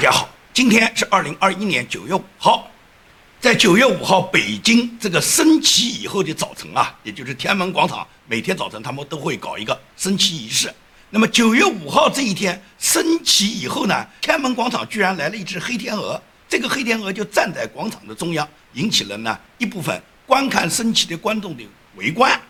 大家好，今天是二零二一年九月五号，在九月五号北京这个升旗以后的早晨啊，也就是天安门广场，每天早晨他们都会搞一个升旗仪式。那么九月五号这一天升旗以后呢，天安门广场居然来了一只黑天鹅，这个黑天鹅就站在广场的中央，引起了呢一部分观看升旗的观众的围观。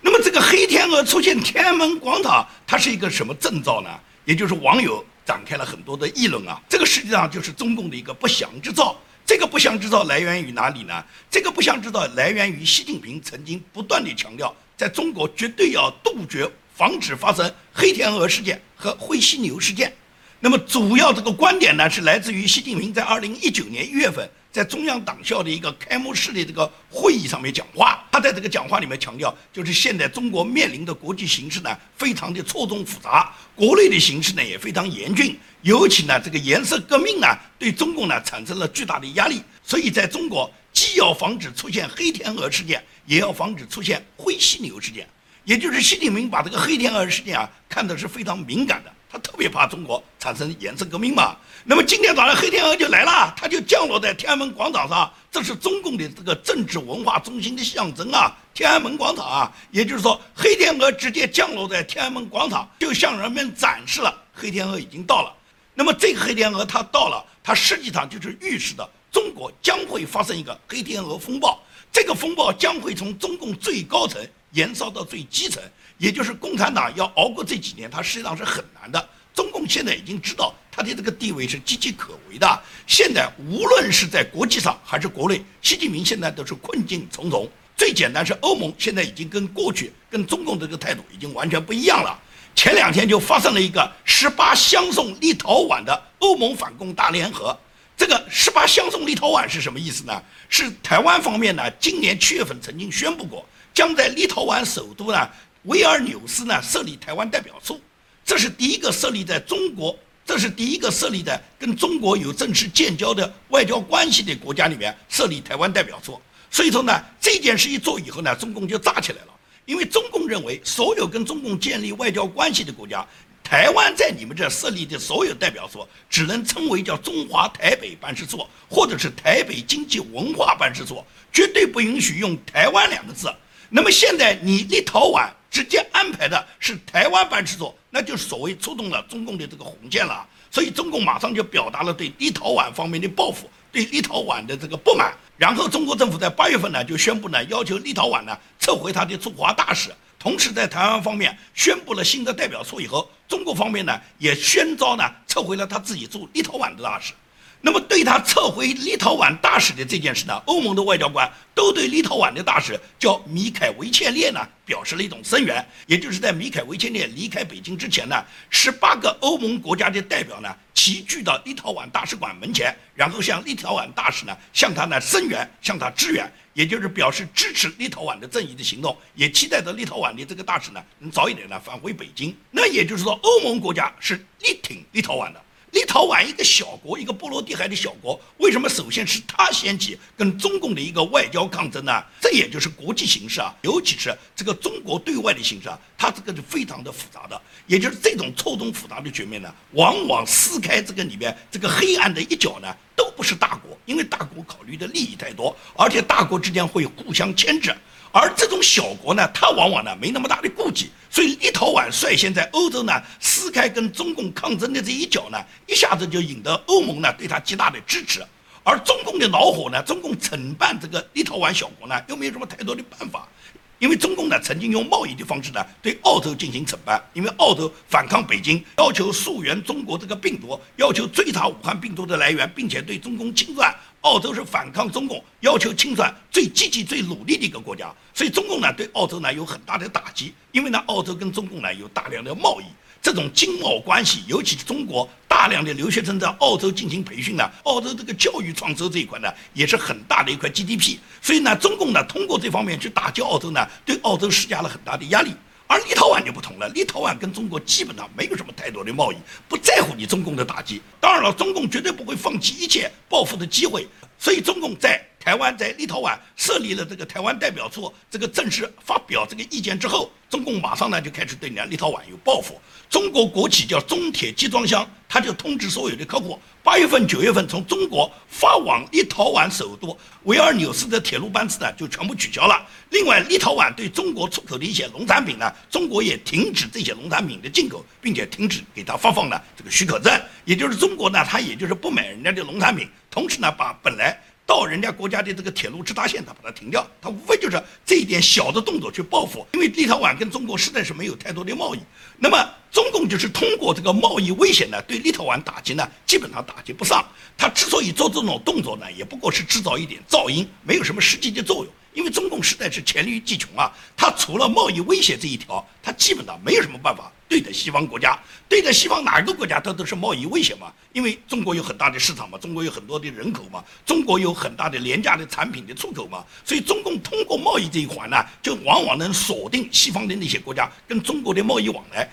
那么这个黑天鹅出现天安门广场，它是一个什么征兆呢？也就是网友。展开了很多的议论啊，这个实际上就是中共的一个不祥之兆。这个不祥之兆来源于哪里呢？这个不祥之兆来源于习近平曾经不断地强调，在中国绝对要杜绝、防止发生黑天鹅事件和灰犀牛事件。那么主要这个观点呢，是来自于习近平在二零一九年一月份。在中央党校的一个开幕式的这个会议上面讲话，他在这个讲话里面强调，就是现在中国面临的国际形势呢，非常的错综复杂，国内的形势呢也非常严峻，尤其呢这个颜色革命呢，对中共呢产生了巨大的压力，所以在中国既要防止出现黑天鹅事件，也要防止出现灰犀牛事件，也就是习近平把这个黑天鹅事件啊看的是非常敏感的。他特别怕中国产生颜色革命嘛？那么今天早上黑天鹅就来了，它就降落在天安门广场上，这是中共的这个政治文化中心的象征啊！天安门广场啊，也就是说黑天鹅直接降落在天安门广场，就向人们展示了黑天鹅已经到了。那么这个黑天鹅它到了，它实际上就是预示的中国将会发生一个黑天鹅风暴，这个风暴将会从中共最高层延烧到最基层。也就是共产党要熬过这几年，它实际上是很难的。中共现在已经知道它的这个地位是岌岌可危的。现在无论是在国际上还是国内，习近平现在都是困境重重。最简单是欧盟现在已经跟过去跟中共这个态度已经完全不一样了。前两天就发生了一个十八相送立陶宛的欧盟反共大联合。这个十八相送立陶宛是什么意思呢？是台湾方面呢，今年七月份曾经宣布过，将在立陶宛首都呢。维尔纽斯呢设立台湾代表处，这是第一个设立在中国，这是第一个设立在跟中国有正式建交的外交关系的国家里面设立台湾代表处。所以说呢，这件事一做以后呢，中共就炸起来了，因为中共认为所有跟中共建立外交关系的国家，台湾在你们这设立的所有代表处，只能称为叫中华台北办事处，或者是台北经济文化办事处，绝对不允许用台湾两个字。那么现在你立陶宛。直接安排的是台湾办事处，那就是所谓触动了中共的这个红线了。所以中共马上就表达了对立陶宛方面的报复，对立陶宛的这个不满。然后中国政府在八月份呢就宣布呢，要求立陶宛呢撤回他的驻华大使。同时在台湾方面宣布了新的代表处以后，中国方面呢也宣召呢撤回了他自己驻立陶宛的大使。那么对他撤回立陶宛大使的这件事呢，欧盟的外交官都对立陶宛的大使叫米凯维切列呢表示了一种声援。也就是在米凯维切列离开北京之前呢，十八个欧盟国家的代表呢齐聚到立陶宛大使馆门前，然后向立陶宛大使呢向他呢声援，向他支援，也就是表示支持立陶宛的正义的行动，也期待着立陶宛的这个大使呢能早一点呢返回北京。那也就是说，欧盟国家是力挺立陶宛的。立陶宛一个小国，一个波罗的海的小国，为什么首先是他掀起跟中共的一个外交抗争呢？这也就是国际形势啊，尤其是这个中国对外的形势啊，它这个是非常的复杂的。也就是这种错综复杂的局面呢，往往撕开这个里面这个黑暗的一角呢，都不是大国，因为大国考虑的利益太多，而且大国之间会互相牵制。而这种小国呢，它往往呢没那么大的顾忌，所以立陶宛率先在欧洲呢撕开跟中共抗争的这一角呢，一下子就引得欧盟呢对他极大的支持。而中共的恼火呢，中共惩办这个立陶宛小国呢，又没有什么太多的办法。因为中共呢曾经用贸易的方式呢对澳洲进行惩办，因为澳洲反抗北京，要求溯源中国这个病毒，要求追查武汉病毒的来源，并且对中共清算。澳洲是反抗中共，要求清算最积极、最努力的一个国家，所以中共呢对澳洲呢有很大的打击，因为呢澳洲跟中共呢有大量的贸易。这种经贸关系，尤其是中国大量的留学生在澳洲进行培训呢，澳洲这个教育创收这一块呢，也是很大的一块 GDP。所以呢，中共呢通过这方面去打击澳洲呢，对澳洲施加了很大的压力。而立陶宛就不同了，立陶宛跟中国基本上没有什么太多的贸易，不在乎你中共的打击。当然了，中共绝对不会放弃一切报复的机会。所以中共在。台湾在立陶宛设立了这个台湾代表处，这个正式发表这个意见之后，中共马上呢就开始对人家立陶宛有报复。中国国企叫中铁集装箱，他就通知所有的客户，八月份、九月份从中国发往立陶宛首都维尔纽斯的铁路班次呢就全部取消了。另外，立陶宛对中国出口的一些农产品呢，中国也停止这些农产品的进口，并且停止给他发放了这个许可证。也就是中国呢，他也就是不买人家的农产品，同时呢把本来。到人家国家的这个铁路直达线，他把它停掉，他无非就是这一点小的动作去报复。因为立陶宛跟中国实在是没有太多的贸易，那么中共就是通过这个贸易危险呢，对立陶宛打击呢，基本上打击不上。他之所以做这种动作呢，也不过是制造一点噪音，没有什么实际的作用。因为中共实在是黔驴技穷啊，他除了贸易威胁这一条，他基本上没有什么办法对待西方国家，对待西方哪个国家，他都是贸易威胁嘛。因为中国有很大的市场嘛，中国有很多的人口嘛，中国有很大的廉价的产品的出口嘛，所以中共通过贸易这一环呢，就往往能锁定西方的那些国家跟中国的贸易往来。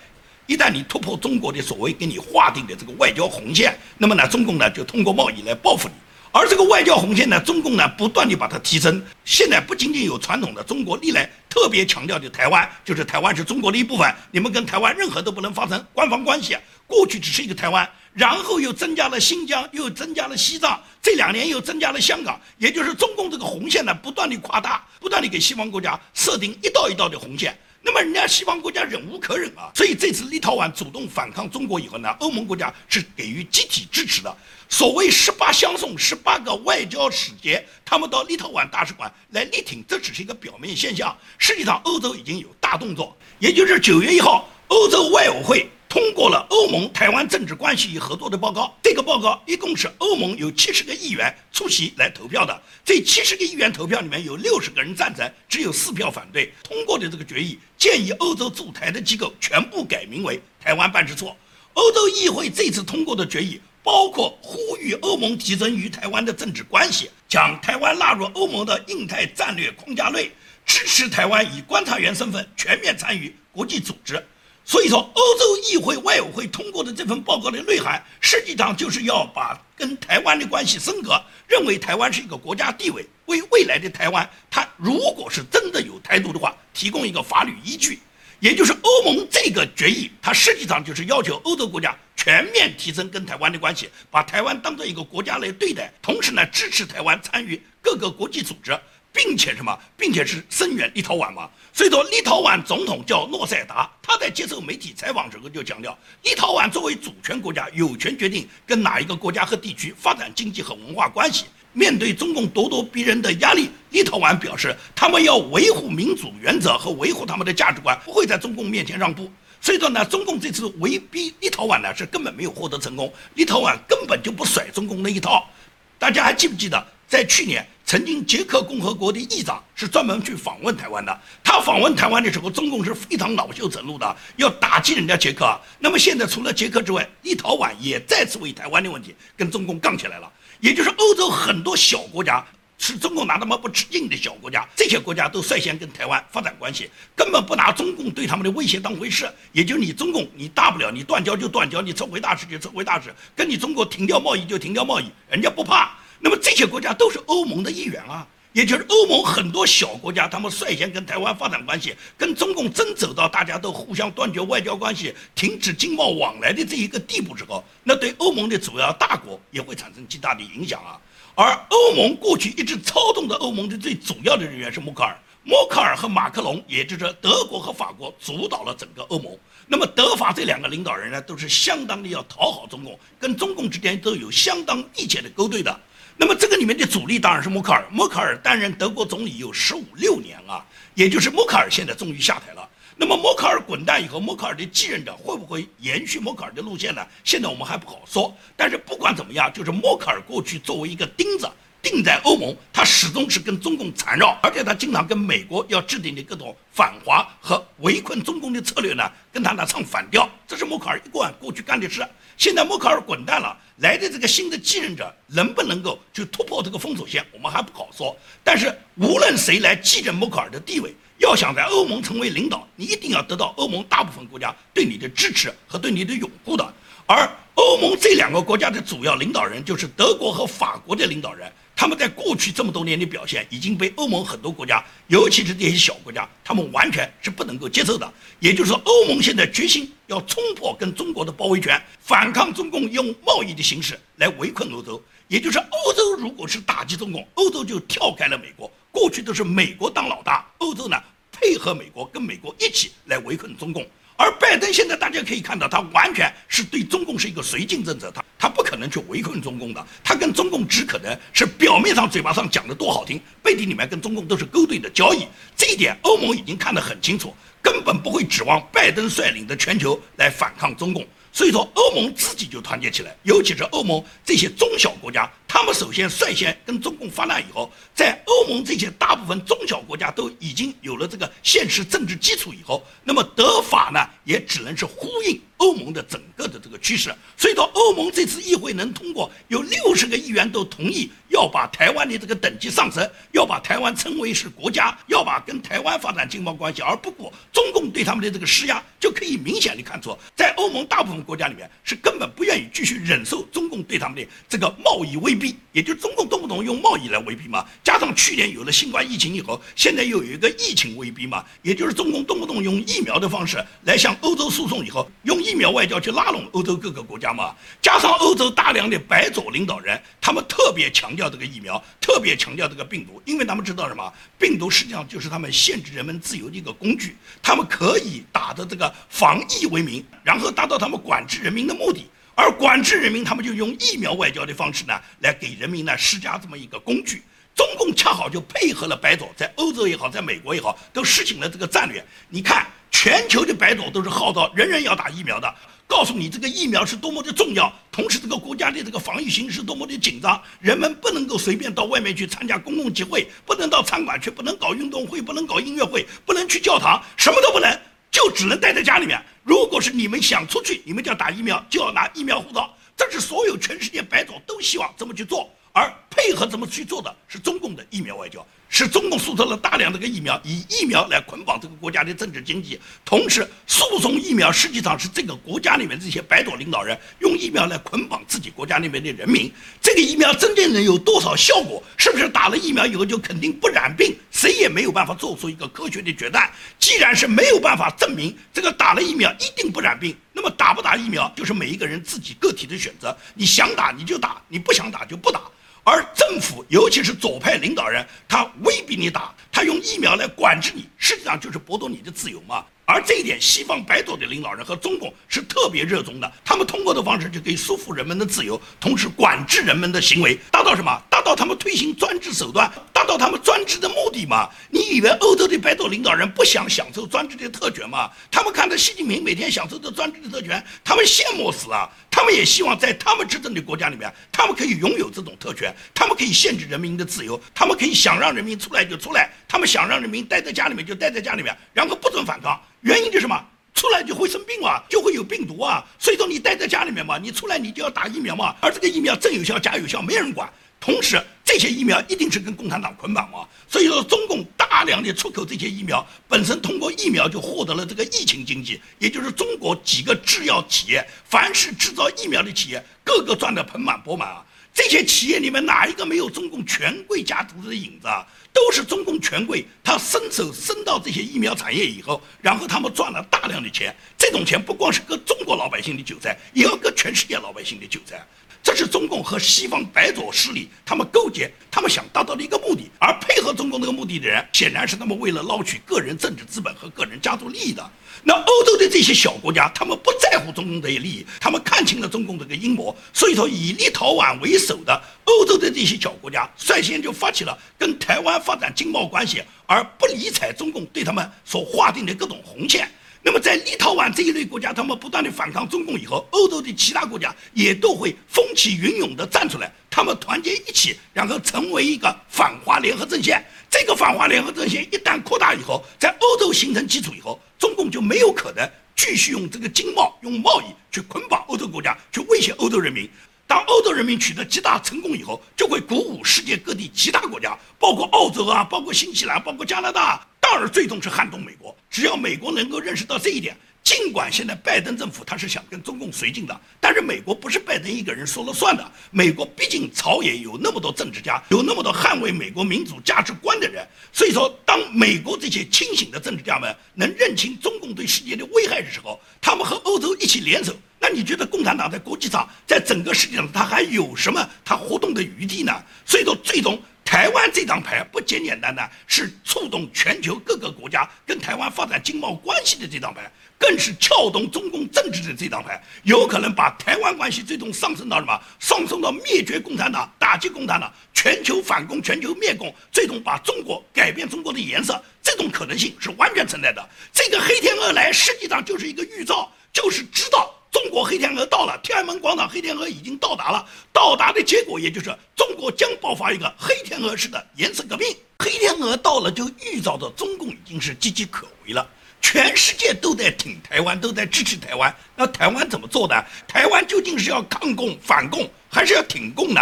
一旦你突破中国的所谓给你划定的这个外交红线，那么呢，中共呢就通过贸易来报复你。而这个外交红线呢，中共呢不断地把它提升。现在不仅仅有传统的中国历来特别强调的台湾，就是台湾是中国的一部分，你们跟台湾任何都不能发生官方关系。过去只是一个台湾，然后又增加了新疆，又增加了西藏，这两年又增加了香港，也就是中共这个红线呢不断地夸大，不断地给西方国家设定一道一道的红线。那么人家西方国家忍无可忍啊，所以这次立陶宛主动反抗中国以后呢，欧盟国家是给予集体支持的。所谓十八相送，十八个外交使节，他们到立陶宛大使馆来力挺，这只是一个表面现象。实际上，欧洲已经有大动作，也就是九月一号，欧洲外委会通过了欧盟台湾政治关系与合作的报告。这个报告一共是欧盟有七十个议员出席来投票的，这七十个议员投票里面有六十个人赞成，只有四票反对。通过的这个决议建议欧洲驻台的机构全部改名为台湾办事处。欧洲议会这次通过的决议。包括呼吁欧盟提升与台湾的政治关系，将台湾纳入欧盟的印太战略框架内，支持台湾以观察员身份全面参与国际组织。所以说，欧洲议会外委会通过的这份报告的内涵，实际上就是要把跟台湾的关系升格，认为台湾是一个国家地位，为未来的台湾，它如果是真的有台独的话，提供一个法律依据。也就是欧盟这个决议，它实际上就是要求欧洲国家全面提升跟台湾的关系，把台湾当做一个国家来对待，同时呢支持台湾参与各个国际组织，并且什么，并且是声援立陶宛嘛。所以说，立陶宛总统叫诺塞达，他在接受媒体采访时候就强调，立陶宛作为主权国家，有权决定跟哪一个国家和地区发展经济和文化关系。面对中共咄咄逼人的压力，立陶宛表示，他们要维护民主原则和维护他们的价值观，不会在中共面前让步。所以说呢，中共这次威逼立陶宛呢，是根本没有获得成功。立陶宛根本就不甩中共那一套。大家还记不记得，在去年，曾经捷克共和国的议长是专门去访问台湾的。他访问台湾的时候，中共是非常恼羞成怒的，要打击人家捷克。那么现在，除了捷克之外，立陶宛也再次为台湾的问题跟中共杠起来了。也就是欧洲很多小国家是中共拿他妈不吃劲的小国家，这些国家都率先跟台湾发展关系，根本不拿中共对他们的威胁当回事。也就你中共，你大不了你断交就断交，你撤回大使就撤回大使，跟你中国停掉贸易就停掉贸易，人家不怕。那么这些国家都是欧盟的一员啊，也就是欧盟很多小国家，他们率先跟台湾发展关系，跟中共真走到大家都互相断绝外交关系、停止经贸往来的这一个地步之后，那对欧盟的主要大国也会产生极大的影响啊。而欧盟过去一直操纵着欧盟的最主要的人员是默克尔，默克尔和马克龙，也就是德国和法国主导了整个欧盟。那么德法这两个领导人呢，都是相当的要讨好中共，跟中共之间都有相当密切的勾兑的。那么这个里面的主力当然是默克尔，默克尔担任德国总理有十五六年了，也就是默克尔现在终于下台了。那么默克尔滚蛋以后，默克尔的继任者会不会延续默克尔的路线呢？现在我们还不好说。但是不管怎么样，就是默克尔过去作为一个钉子定在欧盟，他始终是跟中共缠绕，而且他经常跟美国要制定的各种反华和围困中共的策略呢，跟他呢唱反调。这是默克尔一贯过去干的事。现在默克尔滚蛋了，来的这个新的继任者能不能够去突破这个封锁线，我们还不好说。但是无论谁来继任默克尔的地位，要想在欧盟成为领导，你一定要得到欧盟大部分国家对你的支持和对你的拥护的。而欧盟这两个国家的主要领导人就是德国和法国的领导人，他们在过去这么多年的表现已经被欧盟很多国家，尤其是这些小国家，他们完全是不能够接受的。也就是说，欧盟现在决心要冲破跟中国的包围圈，反抗中共用贸易的形式来围困欧洲。也就是欧洲如果是打击中共，欧洲就跳开了美国。过去都是美国当老大，欧洲呢配合美国，跟美国一起来围困中共。而拜登现在大家可以看到，他完全是对中共是一个绥靖政策，他他不可能去围困中共的，他跟中共只可能是表面上嘴巴上讲的多好听，背地里面跟中共都是勾兑的交易。这一点欧盟已经看得很清楚，根本不会指望拜登率领的全球来反抗中共。所以说，欧盟自己就团结起来，尤其是欧盟这些中小国家，他们首先率先跟中共发难以后，在欧盟这些大部分中小国家都已经有了这个现实政治基础以后，那么德法呢，也只能是呼应欧盟的整个的这个趋势。所以说，欧盟这次议会能通过，有六十个议员都同意要把台湾的这个等级上升，要把台湾称为是国家，要把跟台湾发展经贸关系，而不顾中共对他们的这个施压，就可以明显的看出，在欧盟大部分。国家里面是根本不愿意继续忍受中共对他们的这个贸易威逼，也就是中共动不动用贸易来威逼嘛。加上去年有了新冠疫情以后，现在又有一个疫情威逼嘛，也就是中共动不动用疫苗的方式来向欧洲输送以后，用疫苗外交去拉拢欧洲各个国家嘛。加上欧洲大量的白左领导人，他们特别强调这个疫苗，特别强调这个病毒，因为他们知道什么？病毒实际上就是他们限制人们自由的一个工具，他们可以打着这个防疫为名，然后达到他们。管制人民的目的，而管制人民，他们就用疫苗外交的方式呢，来给人民呢施加这么一个工具。中共恰好就配合了白左，在欧洲也好，在美国也好，都实行了这个战略。你看，全球的白左都是号召人人要打疫苗的，告诉你这个疫苗是多么的重要，同时这个国家的这个防疫形势多么的紧张，人们不能够随便到外面去参加公共集会，不能到餐馆去，不能搞运动会，不能搞音乐会，不能去教堂，什么都不能。就只能待在家里面。如果是你们想出去，你们就要打疫苗，就要拿疫苗护照。这是所有全世界白种都希望这么去做，而配合怎么去做的是中共的疫苗外交。是中共输出了大量这个疫苗，以疫苗来捆绑这个国家的政治经济，同时输送疫苗实际上是这个国家里面这些白左领导人用疫苗来捆绑自己国家里面的人民。这个疫苗真正能有多少效果？是不是打了疫苗以后就肯定不染病？谁也没有办法做出一个科学的决断。既然是没有办法证明这个打了疫苗一定不染病，那么打不打疫苗就是每一个人自己个体的选择。你想打你就打，你不想打就不打。而政府，尤其是左派领导人，他威逼你打，他用疫苗来管制你，实际上就是剥夺你的自由嘛。而这一点，西方白左的领导人和中共是特别热衷的。他们通过的方式就可以束缚人们的自由，同时管制人们的行为，达到什么？达到他们推行专制手段，达到他们专制的目的嘛？你以为欧洲的白左领导人不想享受专制的特权吗？他们看到习近平每天享受的专制的特权，他们羡慕死了。他们也希望在他们执政的国家里面，他们可以拥有这种特权，他们可以限制人民的自由，他们可以想让人民出来就出来，他们想让人民待在家里面就待在家里面，然后不准反抗。原因就是什么？出来就会生病啊，就会有病毒啊。所以说你待在家里面嘛，你出来你就要打疫苗嘛。而这个疫苗真有效假有效没人管。同时这些疫苗一定是跟共产党捆绑嘛。所以说中共大量的出口这些疫苗，本身通过疫苗就获得了这个疫情经济，也就是中国几个制药企业，凡是制造疫苗的企业，个个赚得盆满钵满啊。这些企业里面哪一个没有中共权贵家族的影子啊？都是中共权贵，他伸手伸到这些疫苗产业以后，然后他们赚了大量的钱。这种钱不光是割中国老百姓的韭菜，也要割全世界老百姓的韭菜。这是中共和西方白左势力他们勾结，他们想达到的一个目的。而配合中共这个目的的人，显然是他们为了捞取个人政治资本和个人家族利益的。那欧洲的这些小国家，他们不在乎中共这些利益，他们看清了中共这个阴谋，所以说以立陶宛为首的欧洲的这些小国家，率先就发起了跟台湾发展经贸关系，而不理睬中共对他们所划定的各种红线。那么在立陶宛这一类国家，他们不断的反抗中共以后，欧洲的其他国家也都会风起云涌的站出来，他们团结一起，然后成为一个反华联合阵线。这个反华联合阵线一旦扩大以后，在欧洲形成基础以后，中共就没有可能继续用这个经贸、用贸易去捆绑欧洲国家，去威胁欧洲人民。当欧洲人民取得极大成功以后，就会鼓舞世界各地其他国家，包括澳洲啊，包括新西兰，包括加拿大。当然，最终是撼动美国。只要美国能够认识到这一点，尽管现在拜登政府他是想跟中共绥靖的，但是美国不是拜登一个人说了算的。美国毕竟朝野有那么多政治家，有那么多捍卫美国民主价值观的人。所以说，当美国这些清醒的政治家们能认清中共对世界的危害的时候，他们和欧洲一起联手。那你觉得共产党在国际上，在整个世界上，他还有什么他活动的余地呢？所以说，最终。台湾这张牌不简简单单是触动全球各个国家跟台湾发展经贸关系的这张牌，更是撬动中共政治的这张牌，有可能把台湾关系最终上升到什么？上升到灭绝共产党、打击共产党、全球反共、全球灭共，最终把中国改变中国的颜色，这种可能性是完全存在的。这个黑天鹅来实际上就是一个预兆，就是知道。中国黑天鹅到了，天安门广场黑天鹅已经到达了。到达的结果，也就是中国将爆发一个黑天鹅式的颜色革命。黑天鹅到了，就预兆着中共已经是岌岌可危了。全世界都在挺台湾，都在支持台湾。那台湾怎么做的？台湾究竟是要抗共反共，还是要挺共呢？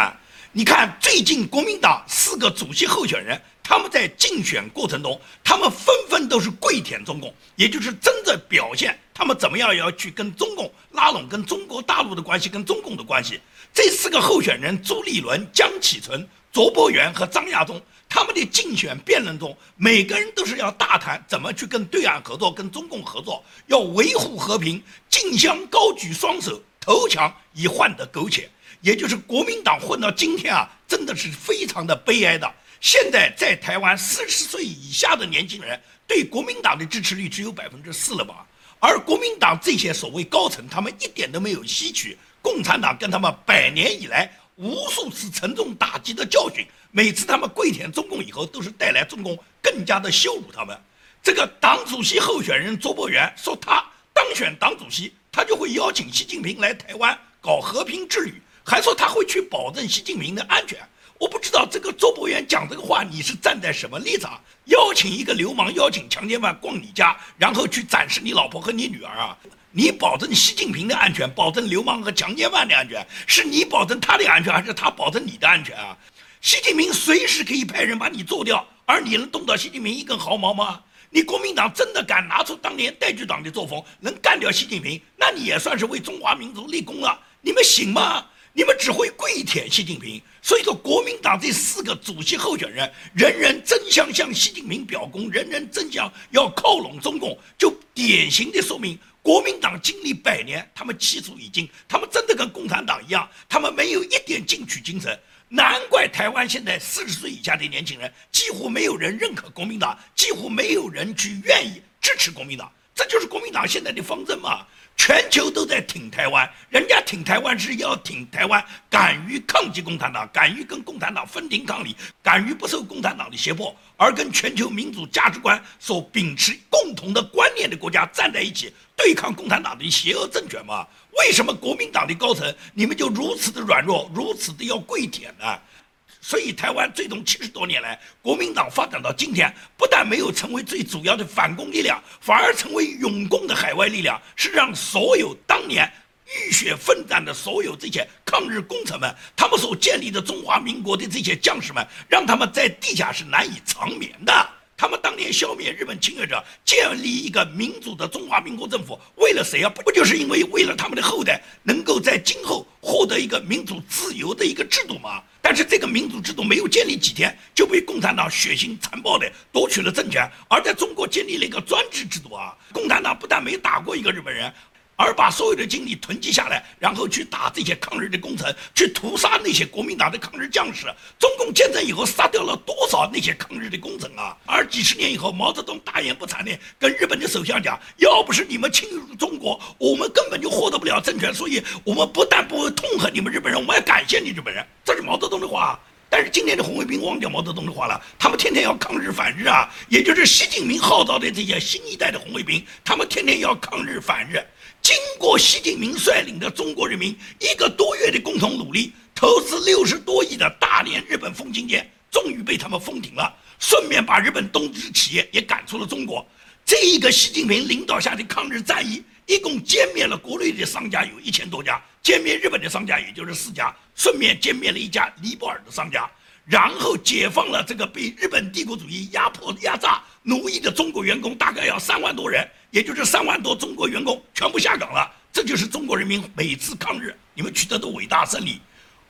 你看，最近国民党四个主席候选人。他们在竞选过程中，他们纷纷都是跪舔中共，也就是真正表现他们怎么样要去跟中共拉拢，跟中国大陆的关系，跟中共的关系。这四个候选人朱立伦、江启臣、卓博源和张亚中，他们的竞选辩论中，每个人都是要大谈怎么去跟对岸合作，跟中共合作，要维护和平，竞相高举双手投降，以换得苟且。也就是国民党混到今天啊，真的是非常的悲哀的。现在在台湾四十岁以下的年轻人对国民党的支持率只有百分之四了吧？而国民党这些所谓高层，他们一点都没有吸取共产党跟他们百年以来无数次沉重打击的教训。每次他们跪舔中共以后，都是带来中共更加的羞辱他们。这个党主席候选人卓博源说，他当选党主席，他就会邀请习近平来台湾搞和平之旅，还说他会去保证习近平的安全。我不知道这个周伯元讲这个话，你是站在什么立场？邀请一个流氓、邀请强奸犯逛你家，然后去展示你老婆和你女儿啊？你保证习近平的安全，保证流氓和强奸犯的安全，是你保证他的安全，还是他保证你的安全啊？习近平随时可以派人把你做掉，而你能动到习近平一根毫毛吗？你国民党真的敢拿出当年代局长的作风，能干掉习近平，那你也算是为中华民族立功了。你们行吗？你们只会跪舔习近平，所以说国民党这四个主席候选人，人人争相向习近平表功，人人争相要靠拢中共，就典型的说明国民党经历百年，他们气数已尽，他们真的跟共产党一样，他们没有一点进取精神。难怪台湾现在四十岁以下的年轻人几乎没有人认可国民党，几乎没有人去愿意支持国民党，这就是国民党现在的方针嘛。全球都在挺台湾，人家挺台湾是要挺台湾，敢于抗击共产党，敢于跟共产党分庭抗礼，敢于不受共产党的胁迫，而跟全球民主价值观所秉持共同的观念的国家站在一起，对抗共产党的邪恶政权嘛？为什么国民党的高层你们就如此的软弱，如此的要跪舔呢？所以，台湾最终七十多年来，国民党发展到今天，不但没有成为最主要的反攻力量，反而成为永共的海外力量，是让所有当年浴血奋战的所有这些抗日功臣们，他们所建立的中华民国的这些将士们，让他们在地下是难以长眠的。他们当年消灭日本侵略者，建立一个民主的中华民国政府，为了谁啊？不就是因为为了他们的后代能够在今后获得一个民主自由的一个制度吗？但是这个民主制度没有建立几天，就被共产党血腥残暴的夺取了政权，而在中国建立了一个专制制度啊！共产党不但没打过一个日本人。而把所有的精力囤积下来，然后去打这些抗日的工程，去屠杀那些国民党的抗日将士。中共建政以后，杀掉了多少那些抗日的工程啊？而几十年以后，毛泽东大言不惭地跟日本的首相讲：“要不是你们侵入中国，我们根本就获得不了政权。所以，我们不但不会痛恨你们日本人，我们还感谢你日本人。”这是毛泽东的话。但是今天的红卫兵忘掉毛泽东的话了，他们天天要抗日反日啊！也就是习近平号召的这些新一代的红卫兵，他们天天要抗日反日。经过习近平率领的中国人民一个多月的共同努力，投资六十多亿的大连日本风情街终于被他们封停了，顺便把日本东芝企业也赶出了中国。这一个习近平领导下的抗日战役，一共歼灭了国内的商家有一千多家，歼灭日本的商家也就是四家，顺便歼灭了一家尼泊尔的商家。然后解放了这个被日本帝国主义压迫、压榨、奴役的中国员工，大概要三万多人，也就是三万多中国员工全部下岗了。这就是中国人民每次抗日你们取得的伟大胜利。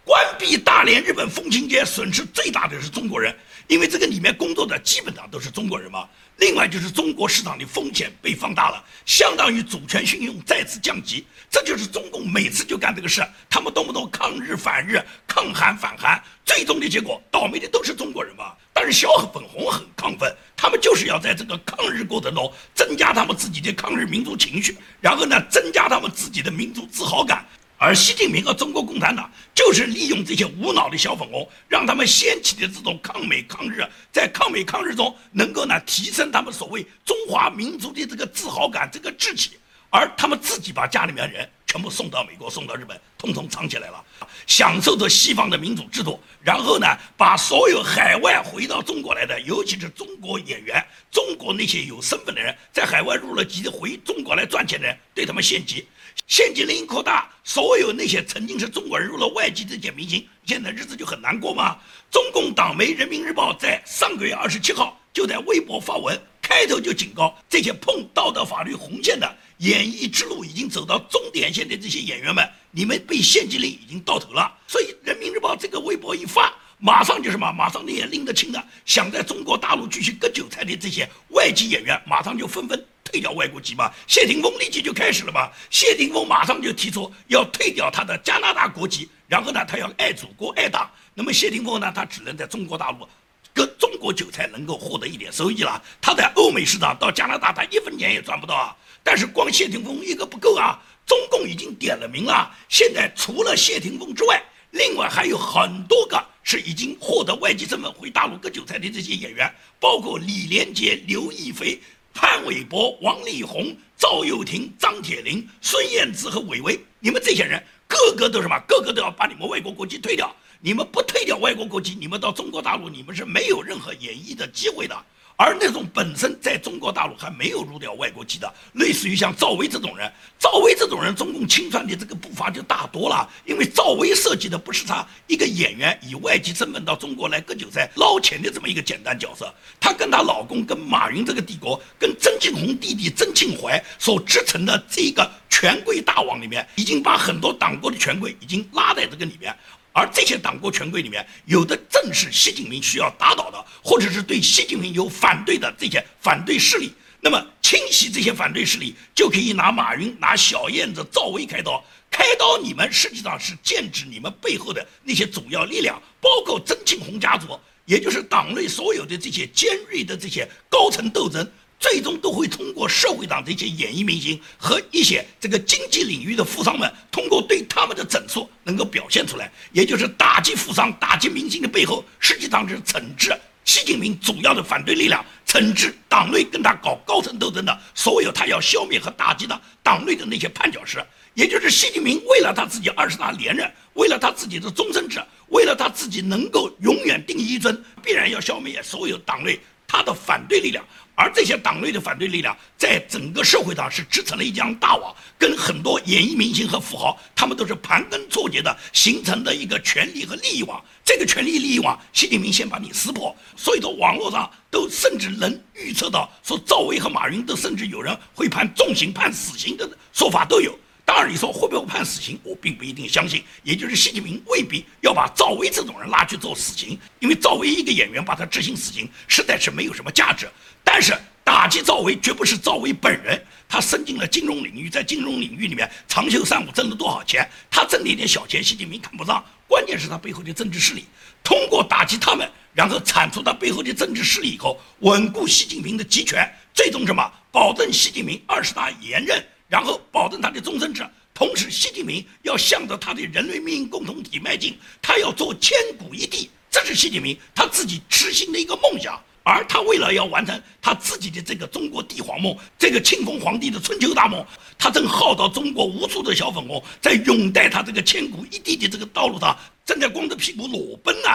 关闭大连日本风情街，损失最大的是中国人，因为这个里面工作的基本上都是中国人嘛。另外就是中国市场的风险被放大了，相当于主权信用再次降级。这就是中共每次就干这个事，他们动不动抗日反日、抗韩反韩，最终的结果倒霉的都是中国人嘛。但是小粉红很亢奋，他们就是要在这个抗日过程中增加他们自己的抗日民族情绪，然后呢增加他们自己的民族自豪感。而习近平和中国共产党就是利用这些无脑的小粉红，让他们掀起的这种抗美抗日，在抗美抗日中能够呢提升他们所谓中华民族的这个自豪感、这个志气，而他们自己把家里面人全部送到美国、送到日本，通通藏起来了，享受着西方的民主制度，然后呢把所有海外回到中国来的，尤其是中国演员、中国那些有身份的人，在海外入了籍的回中国来赚钱的人，对他们限籍。限级令扩大，所有那些曾经是中国人入了外籍的这些明星，现在日子就很难过吗？中共党媒《人民日报》在上个月二十七号就在微博发文，开头就警告这些碰道德法律红线的演艺之路已经走到终点线的这些演员们，你们被限级令已经到头了。所以《人民日报》这个微博一发，马上就什么？马上那些拎得清的，想在中国大陆继续割韭菜的这些外籍演员，马上就纷纷。退掉外国籍嘛？谢霆锋立即就开始了嘛？谢霆锋马上就提出要退掉他的加拿大国籍，然后呢，他要爱祖国爱党。那么谢霆锋呢，他只能在中国大陆割中国韭菜，能够获得一点收益了。他在欧美市场到加拿大，他一分钱也赚不到啊。但是光谢霆锋一个不够啊，中共已经点了名了。现在除了谢霆锋之外，另外还有很多个是已经获得外籍身份回大陆割韭菜的这些演员，包括李连杰、刘亦菲。潘玮柏、王力宏、赵又廷、张铁林、孙燕姿和韦唯，你们这些人个个都什么？个个都要把你们外国国籍退掉。你们不退掉外国国籍，你们到中国大陆，你们是没有任何演绎的机会的。而那种本身在中国大陆还没有入掉外国籍的，类似于像赵薇这种人，赵薇这种人，中共清算的这个步伐就大多了。因为赵薇涉及的不是她一个演员以外籍身份到中国来割韭菜捞钱的这么一个简单角色，她跟她老公跟马云这个帝国，跟曾庆红弟弟曾庆怀所织成的这个权贵大网里面，已经把很多党国的权贵已经拉在这个里面。而这些党国权贵里面，有的正是习近平需要打倒的，或者是对习近平有反对的这些反对势力。那么清洗这些反对势力，就可以拿马云、拿小燕子、赵薇开刀。开刀，你们实际上是剑指你们背后的那些主要力量，包括曾庆红家族，也就是党内所有的这些尖锐的这些高层斗争。最终都会通过社会上这些演艺明星和一些这个经济领域的富商们，通过对他们的整肃能够表现出来，也就是打击富商、打击明星的背后，实际上是惩治习近平主要的反对力量，惩治党内跟他搞高层斗争的所有他要消灭和打击的党内的那些绊脚石，也就是习近平为了他自己二十大连任，为了他自己的终身制，为了他自己能够永远定一尊，必然要消灭所有党内他的反对力量。而这些党内的反对力量，在整个社会上是织成了一张大网，跟很多演艺明星和富豪，他们都是盘根错节的，形成的一个权力和利益网。这个权力利益网，习近平先把你撕破。所以说，网络上都甚至能预测到，说赵薇和马云都甚至有人会判重刑、判死刑的说法都有。当然，你说会不会判死刑，我并不一定相信。也就是习近平未必要把赵薇这种人拉去做死刑，因为赵薇一个演员把他执行死刑，实在是没有什么价值。但是打击赵薇绝不是赵薇本人，他伸进了金融领域，在金融领域里面长袖善舞，挣了多少钱？他挣的一点小钱，习近平看不上。关键是他背后的政治势力，通过打击他们，然后铲除他背后的政治势力以后，稳固习近平的集权，最终什么？保证习近平二十大连任。然后保证他的终身制，同时习近平要向着他的人类命运共同体迈进，他要做千古一帝，这是习近平他自己痴心的一个梦想。而他为了要完成他自己的这个中国帝皇梦，这个庆丰皇帝的春秋大梦，他正号召中国无数的小粉红在拥戴他这个千古一帝的这个道路上，正在光着屁股裸奔呢。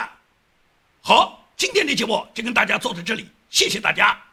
好，今天的节目就跟大家做到这里，谢谢大家。